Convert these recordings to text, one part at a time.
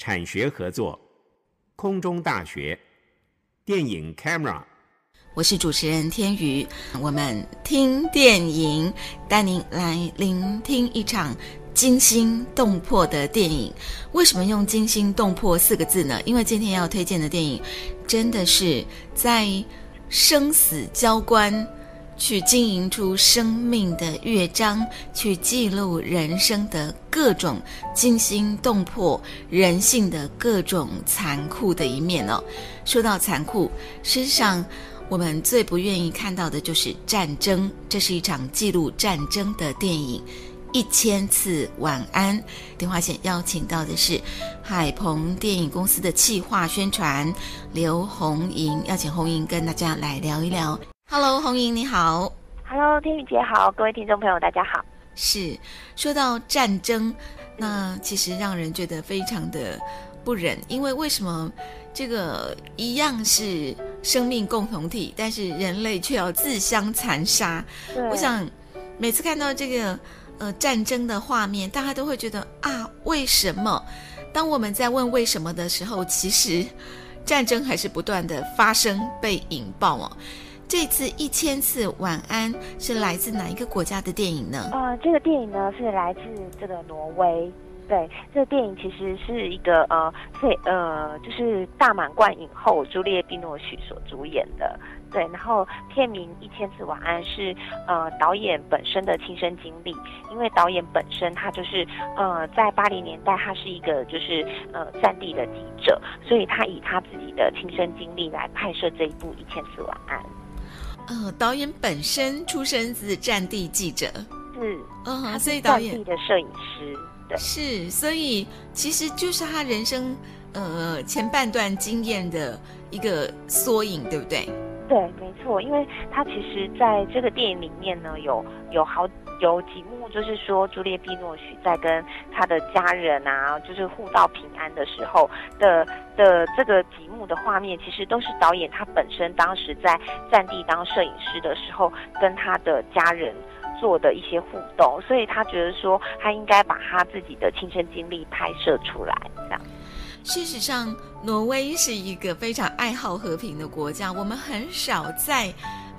产学合作，空中大学，电影 Camera。我是主持人天瑜，我们听电影，带您来聆听一场惊心动魄的电影。为什么用惊心动魄四个字呢？因为今天要推荐的电影，真的是在生死交关，去经营出生命的乐章，去记录人生的各种惊心动魄、人性的各种残酷的一面哦。说到残酷，实际上。我们最不愿意看到的就是战争，这是一场记录战争的电影。一千次晚安，电话线邀请到的是海鹏电影公司的企划宣传刘红莹，邀请红莹跟大家来聊一聊。Hello，红莹你好。Hello，天宇姐好，各位听众朋友大家好。是，说到战争，那其实让人觉得非常的不忍，因为为什么？这个一样是生命共同体，但是人类却要自相残杀。我想每次看到这个呃战争的画面，大家都会觉得啊，为什么？当我们在问为什么的时候，其实战争还是不断的发生被引爆哦。这次一千次晚安是来自哪一个国家的电影呢？呃，这个电影呢是来自这个挪威。对，这个电影其实是一个呃，对呃，就是大满贯影后朱丽叶·碧诺许所主演的。对，然后片名《一千次晚安》是呃导演本身的亲身经历，因为导演本身他就是呃在八零年代他是一个就是呃战地的记者，所以他以他自己的亲身经历来拍摄这一部《一千次晚安》。呃，导演本身出身自战地记者，是，嗯、呃，所以导演的摄影师。对是，所以其实就是他人生呃前半段经验的一个缩影，对不对？对，没错，因为他其实在这个电影里面呢，有有好有几幕，就是说朱丽·碧诺许在跟他的家人啊，就是互道平安的时候的的这个几幕的画面，其实都是导演他本身当时在战地当摄影师的时候跟他的家人。做的一些互动，所以他觉得说他应该把他自己的亲身经历拍摄出来。这样，事实上，挪威是一个非常爱好和平的国家，我们很少在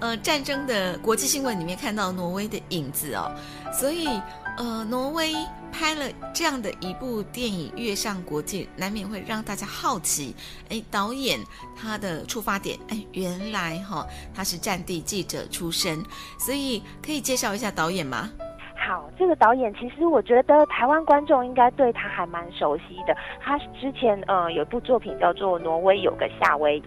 呃战争的国际新闻里面看到挪威的影子哦，所以。呃，挪威拍了这样的一部电影跃上国际，难免会让大家好奇。哎，导演他的出发点，哎，原来哈、哦、他是战地记者出身，所以可以介绍一下导演吗？好，这个导演其实我觉得台湾观众应该对他还蛮熟悉的。他之前呃有一部作品叫做《挪威有个夏威夷》。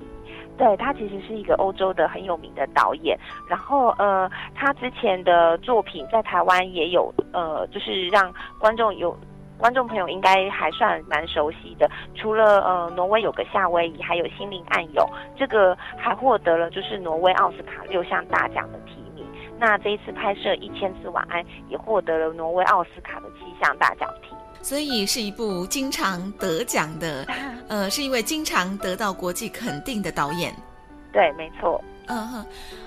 对，他其实是一个欧洲的很有名的导演，然后呃，他之前的作品在台湾也有呃，就是让观众有观众朋友应该还算蛮熟悉的。除了呃，挪威有个夏威夷，还有心灵暗涌，这个还获得了就是挪威奥斯卡六项大奖的提名。那这一次拍摄《一千次晚安》也获得了挪威奥斯卡的七项大奖提名。所以是一部经常得奖的，呃，是一位经常得到国际肯定的导演。对，没错。嗯哼，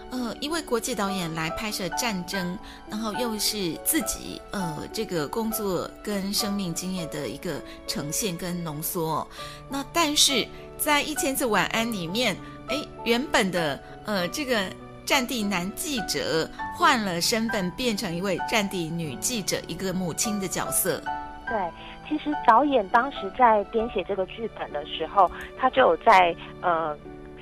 呃，一位国际导演来拍摄战争，然后又是自己呃这个工作跟生命经验的一个呈现跟浓缩。那但是在一千次晚安里面，哎，原本的呃这个战地男记者换了身份，变成一位战地女记者，一个母亲的角色。对，其实导演当时在编写这个剧本的时候，他就有在呃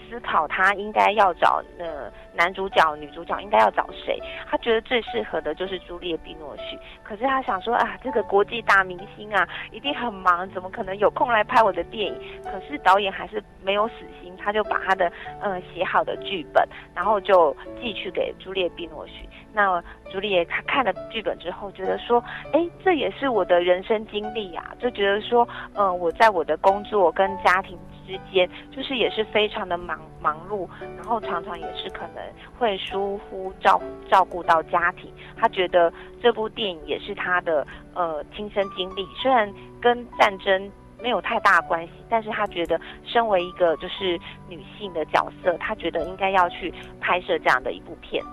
思考，他应该要找呃男主角、女主角应该要找谁。他觉得最适合的就是朱丽叶·碧诺许。可是他想说啊，这个国际大明星啊，一定很忙，怎么可能有空来拍我的电影？可是导演还是没有死心，他就把他的呃写好的剧本，然后就寄去给朱丽叶·碧诺许。那朱丽叶她看了剧本之后，觉得说，哎，这也是我的人生经历啊，就觉得说，嗯、我在我的工作跟家庭之间，就是也是非常的忙忙碌，然后常常也是可能会疏忽照照顾到家庭。他觉得这部电影也是他的呃亲身经历，虽然跟战争没有太大关系，但是他觉得身为一个就是女性的角色，他觉得应该要去拍摄这样的一部片。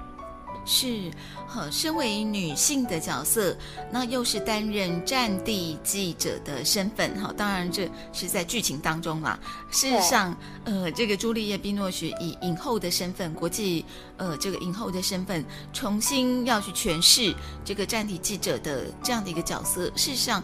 是，好，身为女性的角色，那又是担任战地记者的身份，哈，当然这是在剧情当中啦。事实上，呃，这个朱丽叶·碧诺许以影后的身份，国际呃这个影后的身份，重新要去诠释这个战地记者的这样的一个角色，事实上，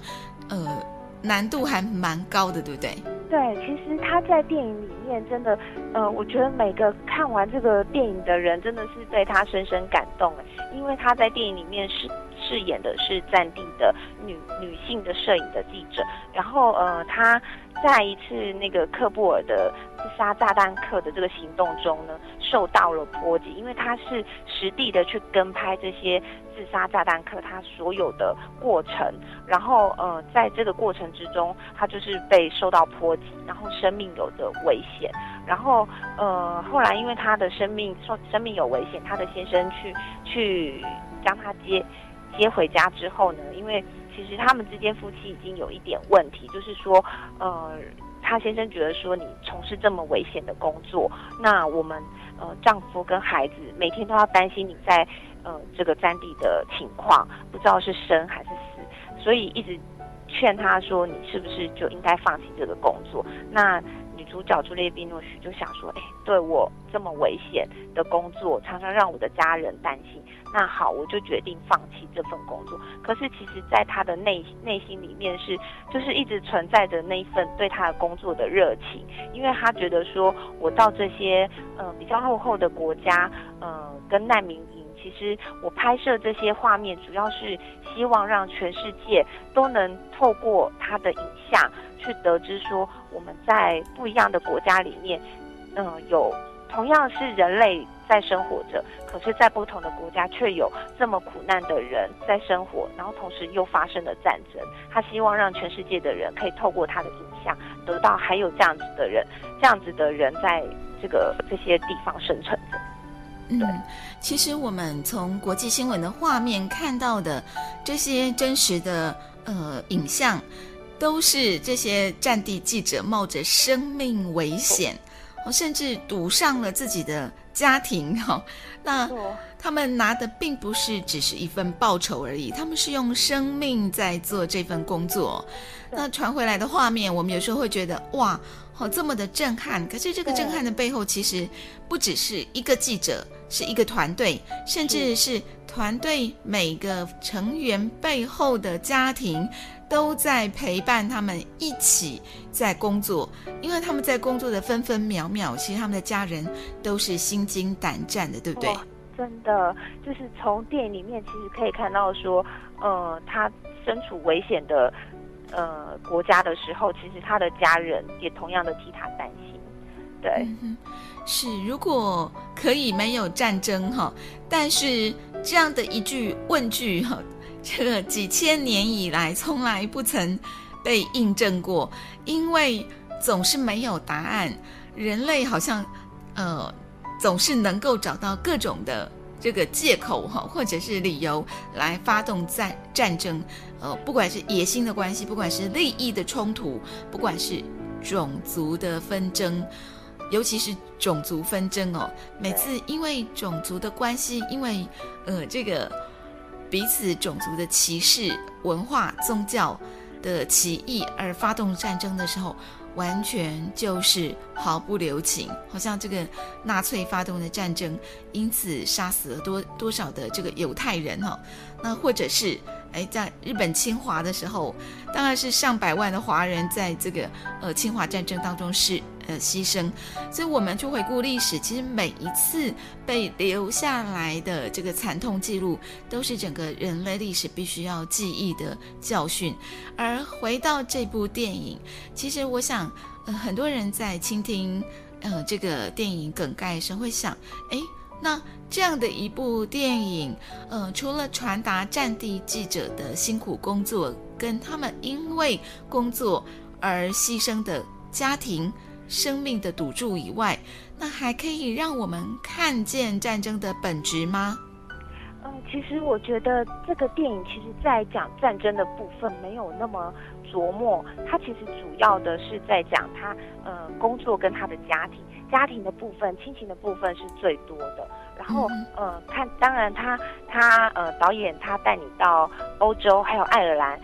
呃，难度还蛮高的，对不对？对，其实他在电影里面真的，呃，我觉得每个看完这个电影的人真的是对他深深感动，因为他在电影里面是饰演的是战地的女女性的摄影的记者，然后呃，他在一次那个克布尔的自杀炸弹客的这个行动中呢，受到了波及，因为他是实地的去跟拍这些。自杀炸弹客他所有的过程，然后呃，在这个过程之中，他就是被受到波及，然后生命有着危险，然后呃，后来因为他的生命受生命有危险，他的先生去去将他接接回家之后呢，因为其实他们之间夫妻已经有一点问题，就是说呃，他先生觉得说你从事这么危险的工作，那我们呃丈夫跟孩子每天都要担心你在。呃，这个战地的情况不知道是生还是死，所以一直劝他说：“你是不是就应该放弃这个工作？”那女主角朱丽叶·碧诺许就想说：“哎，对我这么危险的工作，常常让我的家人担心。那好，我就决定放弃这份工作。可是其实，在他的内内心里面是，就是一直存在着那一份对他的工作的热情，因为他觉得说，我到这些呃比较落后的国家，呃，跟难民营。”其实我拍摄这些画面，主要是希望让全世界都能透过他的影像，去得知说我们在不一样的国家里面，嗯、有同样是人类在生活着，可是，在不同的国家却有这么苦难的人在生活，然后同时又发生了战争。他希望让全世界的人可以透过他的影像，得到还有这样子的人，这样子的人在这个这些地方生存着。嗯，其实我们从国际新闻的画面看到的这些真实的呃影像，都是这些战地记者冒着生命危险，甚至赌上了自己的家庭哈。那他们拿的并不是只是一份报酬而已，他们是用生命在做这份工作。那传回来的画面，我们有时候会觉得哇。哦，这么的震撼！可是这个震撼的背后，其实不只是一个记者，是一个团队，甚至是团队每个成员背后的家庭，都在陪伴他们一起在工作。因为他们在工作的分分秒秒，其实他们的家人都是心惊胆战的，对不对？真的，就是从电影里面其实可以看到说，呃，他身处危险的。呃，国家的时候，其实他的家人也同样的替他担心。对，嗯、是如果可以没有战争哈，但是这样的一句问句哈，这个几千年以来从来不曾被印证过，因为总是没有答案。人类好像呃总是能够找到各种的这个借口哈，或者是理由来发动战战争。呃，不管是野心的关系，不管是利益的冲突，不管是种族的纷争，尤其是种族纷争哦，每次因为种族的关系，因为呃这个彼此种族的歧视、文化、宗教的歧义而发动战争的时候，完全就是毫不留情，好像这个纳粹发动的战争，因此杀死了多多少的这个犹太人哈、哦，那或者是。哎，在日本侵华的时候，当然是上百万的华人在这个呃侵华战争当中是的牺牲。所以，我们去回顾历史，其实每一次被留下来的这个惨痛记录，都是整个人类历史必须要记忆的教训。而回到这部电影，其实我想，呃，很多人在倾听呃这个电影梗概时会想，哎。那这样的一部电影，呃，除了传达战地记者的辛苦工作，跟他们因为工作而牺牲的家庭生命的赌注以外，那还可以让我们看见战争的本质吗？嗯，其实我觉得这个电影其实在讲战争的部分没有那么琢磨，它其实主要的是在讲他呃工作跟他的家庭。家庭的部分、亲情的部分是最多的。然后，呃，看，当然他他呃导演他带你到欧洲还有爱尔兰，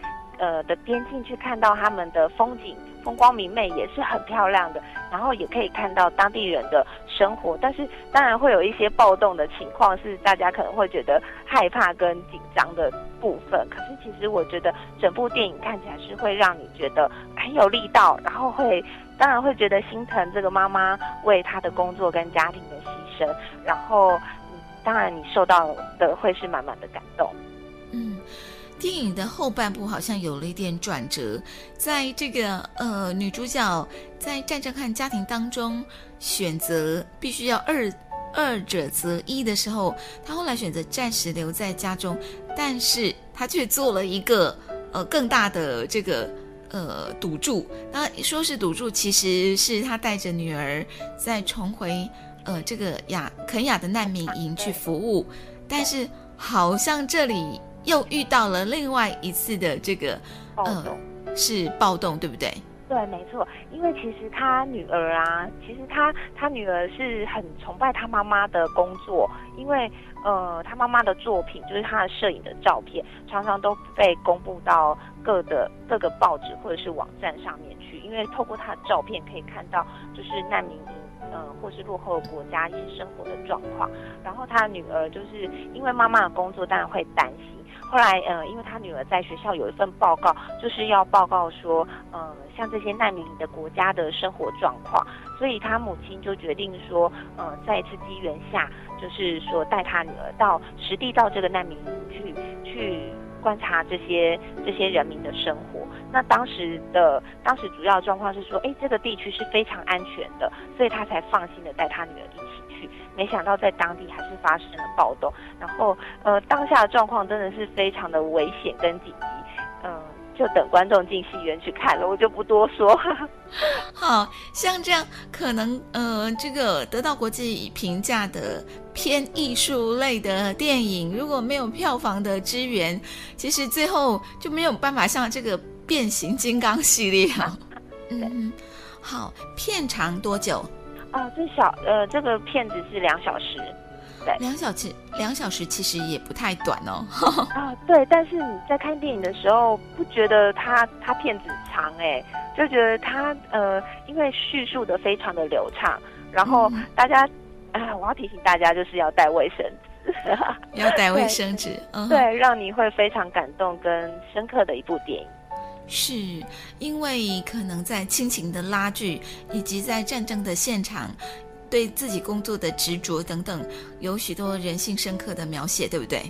呃的边境去看到他们的风景。风光明媚也是很漂亮的，然后也可以看到当地人的生活，但是当然会有一些暴动的情况，是大家可能会觉得害怕跟紧张的部分。可是其实我觉得整部电影看起来是会让你觉得很有力道，然后会当然会觉得心疼这个妈妈为她的工作跟家庭的牺牲，然后当然你受到的会是满满的感动。嗯。电影的后半部好像有了一点转折，在这个呃女主角在战争和家庭当中选择必须要二二者择一的时候，她后来选择暂时留在家中，但是她却做了一个呃更大的这个呃赌注。那说是赌注，其实是她带着女儿再重回呃这个亚肯亚的难民营去服务，但是好像这里。又遇到了另外一次的这个暴动，呃，是暴动，对不对？对，没错。因为其实他女儿啊，其实他他女儿是很崇拜他妈妈的工作，因为呃，他妈妈的作品就是他的摄影的照片，常常都被公布到各的各个报纸或者是网站上面去。因为透过他的照片可以看到，就是难民营。嗯，或是落后的国家一些生活的状况，然后他的女儿就是因为妈妈的工作，当然会担心。后来，嗯，因为他女儿在学校有一份报告，就是要报告说，嗯，像这些难民的国家的生活状况，所以他母亲就决定说，嗯，在一次机缘下，就是说带他女儿到实地到这个难民营去去。观察这些这些人民的生活，那当时的当时主要状况是说，哎，这个地区是非常安全的，所以他才放心的带他女儿一起。没想到在当地还是发生了暴动，然后呃，当下的状况真的是非常的危险跟紧急，嗯、呃。就等观众进戏院去看了，我就不多说。好像这样，可能呃，这个得到国际评价的偏艺术类的电影，如果没有票房的支援，其实最后就没有办法像这个变形金刚系列啊。嗯，好，片长多久？啊，这小呃，这个片子是两小时。对两小时，两小时其实也不太短哦。啊，对，但是你在看电影的时候，不觉得它它片子长哎，就觉得它呃，因为叙述的非常的流畅，然后大家，啊、呃，我要提醒大家就是要带卫生纸，要带卫生纸，对，嗯、对，让你会非常感动跟深刻的一部电影。是因为可能在亲情的拉锯，以及在战争的现场。对自己工作的执着等等，有许多人性深刻的描写，对不对？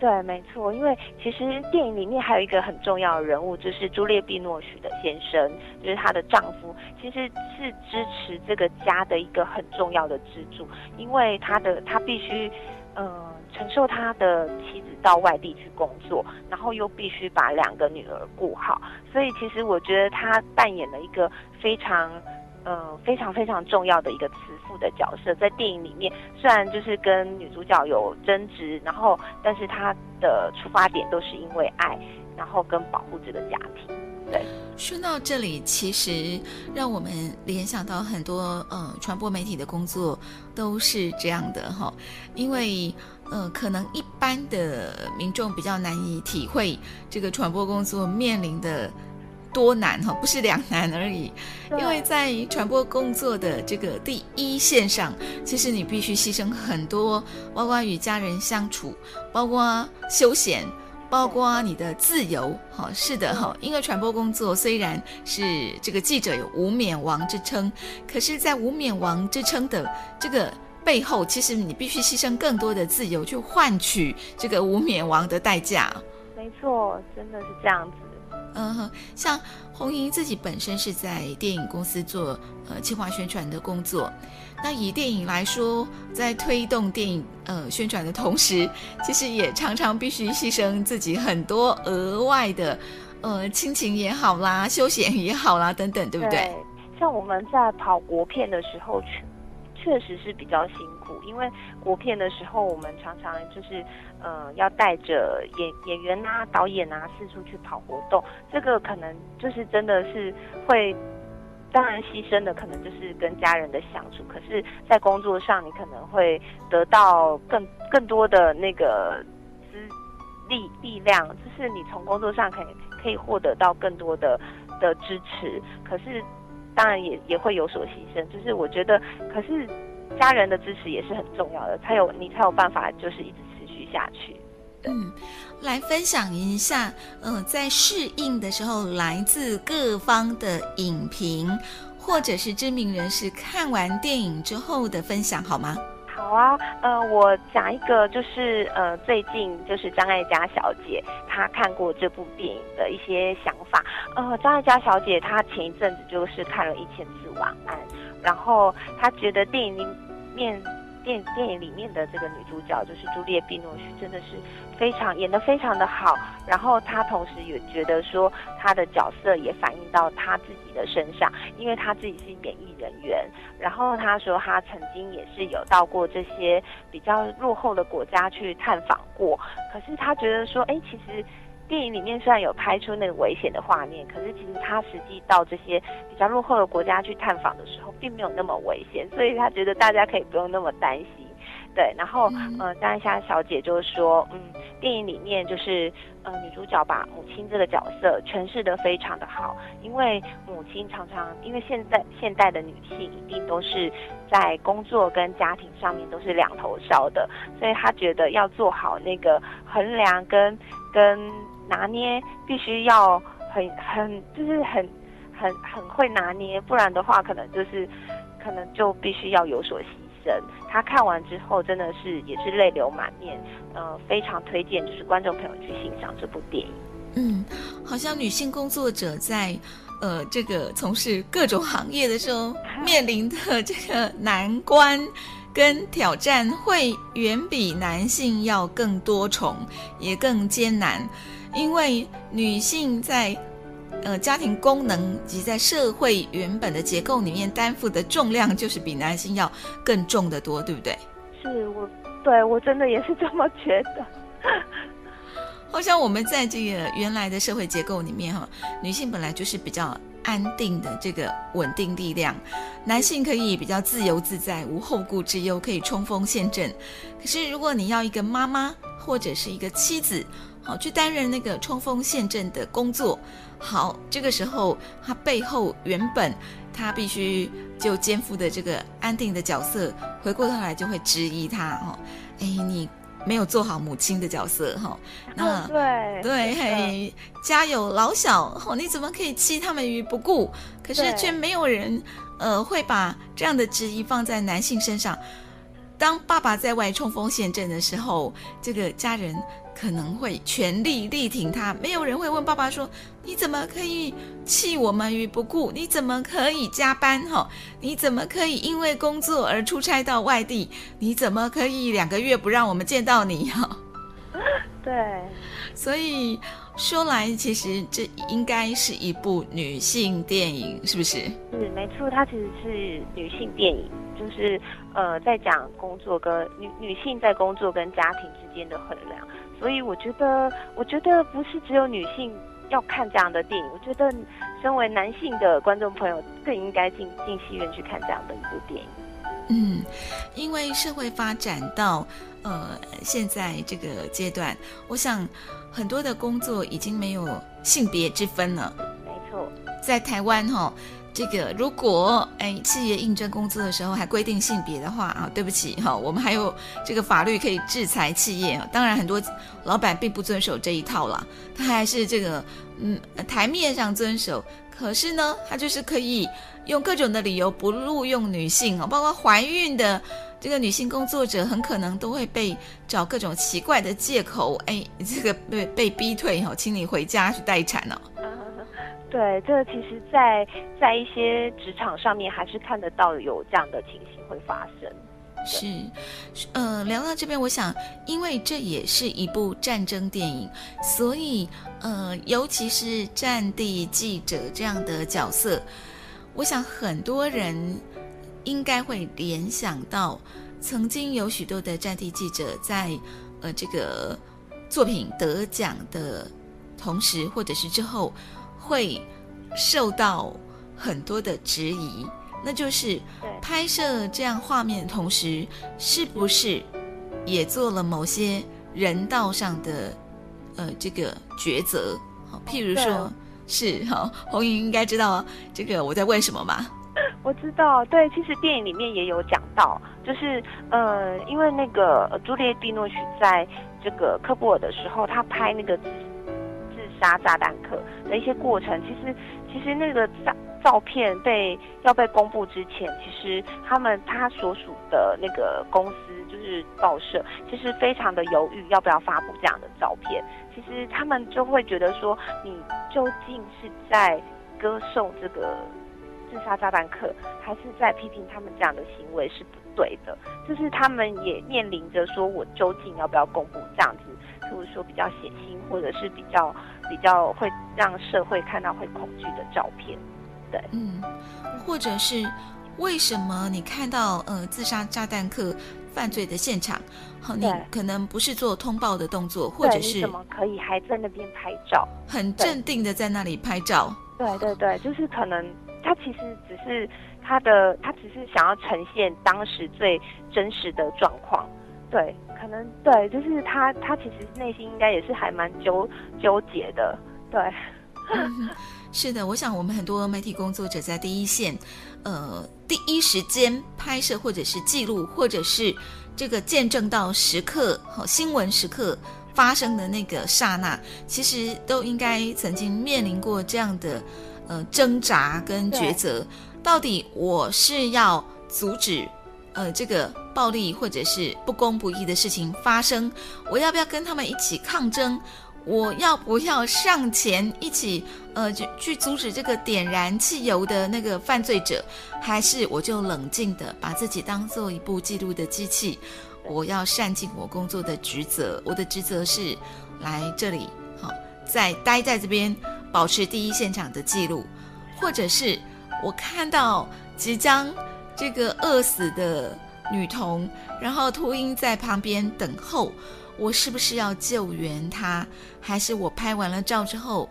对，没错。因为其实电影里面还有一个很重要的人物，就是朱列毕诺许的先生，就是她的丈夫，其实是支持这个家的一个很重要的支柱。因为他的他必须，嗯、呃，承受他的妻子到外地去工作，然后又必须把两个女儿顾好，所以其实我觉得他扮演了一个非常。嗯，非常非常重要的一个慈父的角色，在电影里面，虽然就是跟女主角有争执，然后，但是他的出发点都是因为爱，然后跟保护这个家庭。对，说到这里，其实让我们联想到很多呃传播媒体的工作都是这样的哈，因为呃可能一般的民众比较难以体会这个传播工作面临的。多难哈，不是两难而已，因为在传播工作的这个第一线上，其实你必须牺牲很多，包括与家人相处，包括休闲，包括你的自由。哈，是的哈，因为传播工作虽然是这个记者有无冕王之称，可是，在无冕王之称的这个背后，其实你必须牺牲更多的自由，去换取这个无冕王的代价。没错，真的是这样子。嗯哼，像红莹自己本身是在电影公司做呃企划宣传的工作，那以电影来说，在推动电影呃宣传的同时，其实也常常必须牺牲自己很多额外的呃亲情也好啦，休闲也好啦等等，对不对？对，像我们在跑国片的时候，确确实是比较辛苦，因为国片的时候，我们常常就是。呃，要带着演演员啊、导演啊四处去跑活动，这个可能就是真的是会当然牺牲的可能就是跟家人的相处，可是，在工作上你可能会得到更更多的那个资力力量，就是你从工作上可以可以获得到更多的的支持，可是当然也也会有所牺牲，就是我觉得，可是家人的支持也是很重要的，才有你才有办法就是一直持续下去。嗯，来分享一下，呃，在适应的时候，来自各方的影评，或者是知名人士看完电影之后的分享，好吗？好啊，呃，我讲一个，就是呃，最近就是张艾嘉小姐她看过这部电影的一些想法。呃，张艾嘉小姐她前一阵子就是看了《一千次晚安》，然后她觉得电影里面。电电影里面的这个女主角就是朱丽叶·碧诺许，真的是非常演得非常的好。然后她同时也觉得说，她的角色也反映到她自己的身上，因为她自己是免疫人员。然后她说，她曾经也是有到过这些比较落后的国家去探访过。可是她觉得说，哎，其实。电影里面虽然有拍出那个危险的画面，可是其实他实际到这些比较落后的国家去探访的时候，并没有那么危险，所以他觉得大家可以不用那么担心。对，然后呃，张艾嘉小姐就是说，嗯，电影里面就是呃，女主角把母亲这个角色诠释得非常的好，因为母亲常常因为现在现代的女性一定都是在工作跟家庭上面都是两头烧的，所以她觉得要做好那个衡量跟跟。拿捏必须要很很就是很很很会拿捏，不然的话可能就是可能就必须要有所牺牲。他看完之后真的是也是泪流满面，呃，非常推荐就是观众朋友去欣赏这部电影。嗯，好像女性工作者在呃这个从事各种行业的时候面临的这个难关跟挑战会远比男性要更多重，也更艰难。因为女性在，呃，家庭功能及在社会原本的结构里面担负的重量，就是比男性要更重得多，对不对？是我，对我真的也是这么觉得。好像我们在这个原来的社会结构里面，哈，女性本来就是比较安定的这个稳定力量，男性可以比较自由自在，无后顾之忧，可以冲锋陷阵。可是如果你要一个妈妈或者是一个妻子，好，去担任那个冲锋陷阵的工作。好，这个时候他背后原本他必须就肩负的这个安定的角色，回过头来就会质疑他哦，哎，你没有做好母亲的角色哈。那对对，嘿，家有老小，哦，你怎么可以弃他们于不顾？可是却没有人呃会把这样的质疑放在男性身上。当爸爸在外冲锋陷阵的时候，这个家人。可能会全力力挺他，没有人会问爸爸说：“你怎么可以弃我们于不顾？你怎么可以加班？哈，你怎么可以因为工作而出差到外地？你怎么可以两个月不让我们见到你？”哈，对，所以说来，其实这应该是一部女性电影，是不是？是，没错，它其实是女性电影，就是呃，在讲工作跟女女性在工作跟家庭之间的衡量。所以我觉得，我觉得不是只有女性要看这样的电影，我觉得身为男性的观众朋友更应该进进戏院去看这样的一部电影。嗯，因为社会发展到呃现在这个阶段，我想很多的工作已经没有性别之分了。没错，在台湾哈、哦。这个如果哎，企业应征工作的时候还规定性别的话啊，对不起哈，我们还有这个法律可以制裁企业。当然，很多老板并不遵守这一套了，他还是这个嗯台面上遵守，可是呢，他就是可以用各种的理由不录用女性啊，包括怀孕的这个女性工作者，很可能都会被找各种奇怪的借口，哎，这个被被逼退哈，请你回家去待产了。对，这个其实在，在一些职场上面，还是看得到有这样的情形会发生。是，呃，聊到这边，我想，因为这也是一部战争电影，所以，呃，尤其是战地记者这样的角色，我想很多人应该会联想到，曾经有许多的战地记者在，呃，这个作品得奖的同时，或者是之后。会受到很多的质疑，那就是拍摄这样画面的同时，是不是也做了某些人道上的呃这个抉择？好，譬如说是哈，红云应该知道这个我在问什么吧？我知道，对，其实电影里面也有讲到，就是呃，因为那个朱丽叶·碧诺许在这个科布尔的时候，他拍那个杀炸弹客的一些过程，其实其实那个照照片被要被公布之前，其实他们他所属的那个公司就是报社，其实非常的犹豫要不要发布这样的照片。其实他们就会觉得说，你究竟是在歌颂这个。自杀炸弹客还是在批评他们这样的行为是不对的，就是他们也面临着说，我究竟要不要公布这样子，就是说比较血腥或者是比较比较会让社会看到会恐惧的照片，对，嗯，或者是为什么你看到呃自杀炸弹客犯罪的现场，好，你可能不是做通报的动作，或者是怎么可以还在那边拍照，很镇定的在那里拍照，对对对，就是可能。他其实只是他的，他只是想要呈现当时最真实的状况，对，可能对，就是他，他其实内心应该也是还蛮纠纠结的，对。嗯，是的，我想我们很多媒体工作者在第一线，呃，第一时间拍摄或者是记录，或者是这个见证到时刻和新闻时刻发生的那个刹那，其实都应该曾经面临过这样的。呃，挣扎跟抉择，到底我是要阻止呃这个暴力或者是不公不义的事情发生，我要不要跟他们一起抗争？我要不要上前一起呃去去阻止这个点燃汽油的那个犯罪者？还是我就冷静的把自己当做一部记录的机器？我要善尽我工作的职责，我的职责是来这里好，再待在这边。保持第一现场的记录，或者是我看到即将这个饿死的女童，然后秃鹰在旁边等候，我是不是要救援她？还是我拍完了照之后，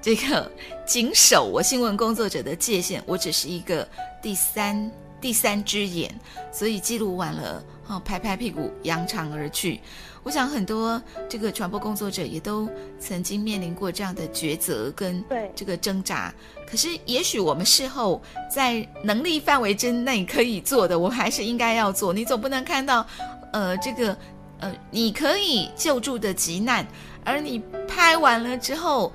这个谨守我新闻工作者的界限？我只是一个第三第三只眼，所以记录完了，哦，拍拍屁股，扬长而去。我想很多这个传播工作者也都曾经面临过这样的抉择跟这个挣扎。可是也许我们事后在能力范围之内可以做的，我还是应该要做。你总不能看到，呃，这个呃，你可以救助的急难，而你拍完了之后。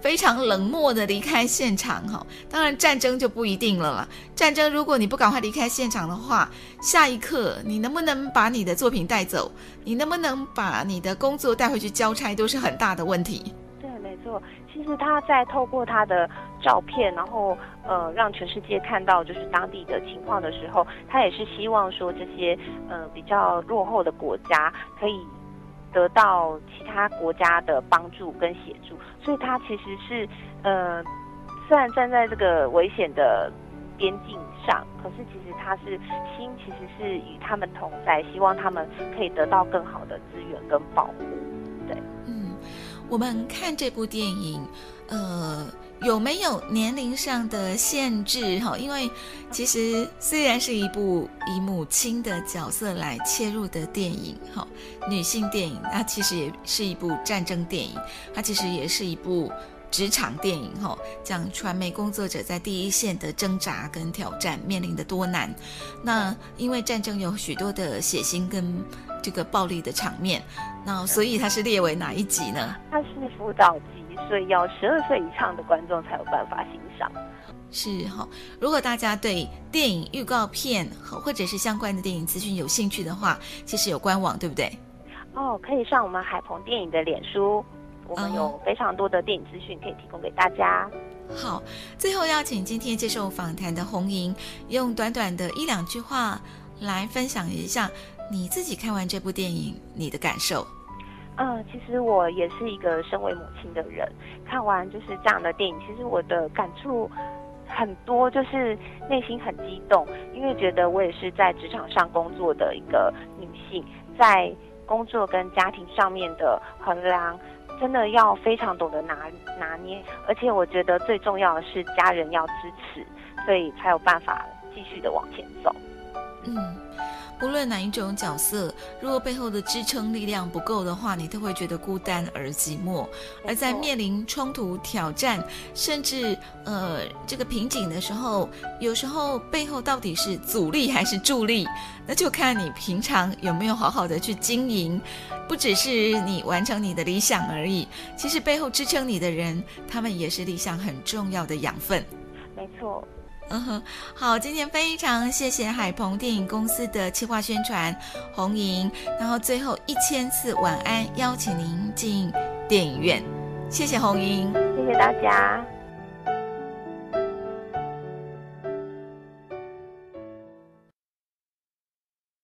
非常冷漠的离开现场，哈，当然战争就不一定了啦。战争如果你不赶快离开现场的话，下一刻你能不能把你的作品带走，你能不能把你的工作带回去交差，都是很大的问题。对，没错。其实他在透过他的照片，然后呃，让全世界看到就是当地的情况的时候，他也是希望说这些呃比较落后的国家可以。得到其他国家的帮助跟协助，所以他其实是，呃，虽然站在这个危险的边境上，可是其实他是心其实是与他们同在，希望他们可以得到更好的资源跟保护。对，嗯，我们看这部电影，呃。有没有年龄上的限制？哈，因为其实虽然是一部以母亲的角色来切入的电影，哈，女性电影，它其实也是一部战争电影，它其实也是一部职场电影，哈，讲传媒工作者在第一线的挣扎跟挑战，面临的多难。那因为战争有许多的血腥跟这个暴力的场面，那所以它是列为哪一集呢？它是辅导级。所以要十二岁以上的观众才有办法欣赏。是哈，如果大家对电影预告片或者是相关的电影资讯有兴趣的话，其实有官网，对不对？哦，可以上我们海鹏电影的脸书，我们有非常多的电影资讯可以提供给大家。好，最后邀请今天接受访谈的红莹，用短短的一两句话来分享一下你自己看完这部电影你的感受。嗯，其实我也是一个身为母亲的人，看完就是这样的电影，其实我的感触很多，就是内心很激动，因为觉得我也是在职场上工作的一个女性，在工作跟家庭上面的衡量，真的要非常懂得拿拿捏，而且我觉得最重要的是家人要支持，所以才有办法继续的往前走。嗯。无论哪一种角色，如果背后的支撑力量不够的话，你都会觉得孤单而寂寞。而在面临冲突、挑战，甚至呃这个瓶颈的时候，有时候背后到底是阻力还是助力，那就看你平常有没有好好的去经营。不只是你完成你的理想而已，其实背后支撑你的人，他们也是理想很重要的养分。没错。嗯哼，好，今天非常谢谢海鹏电影公司的企划宣传红莹，然后最后一千次晚安，邀请您进电影院，谢谢红莹，谢谢大家。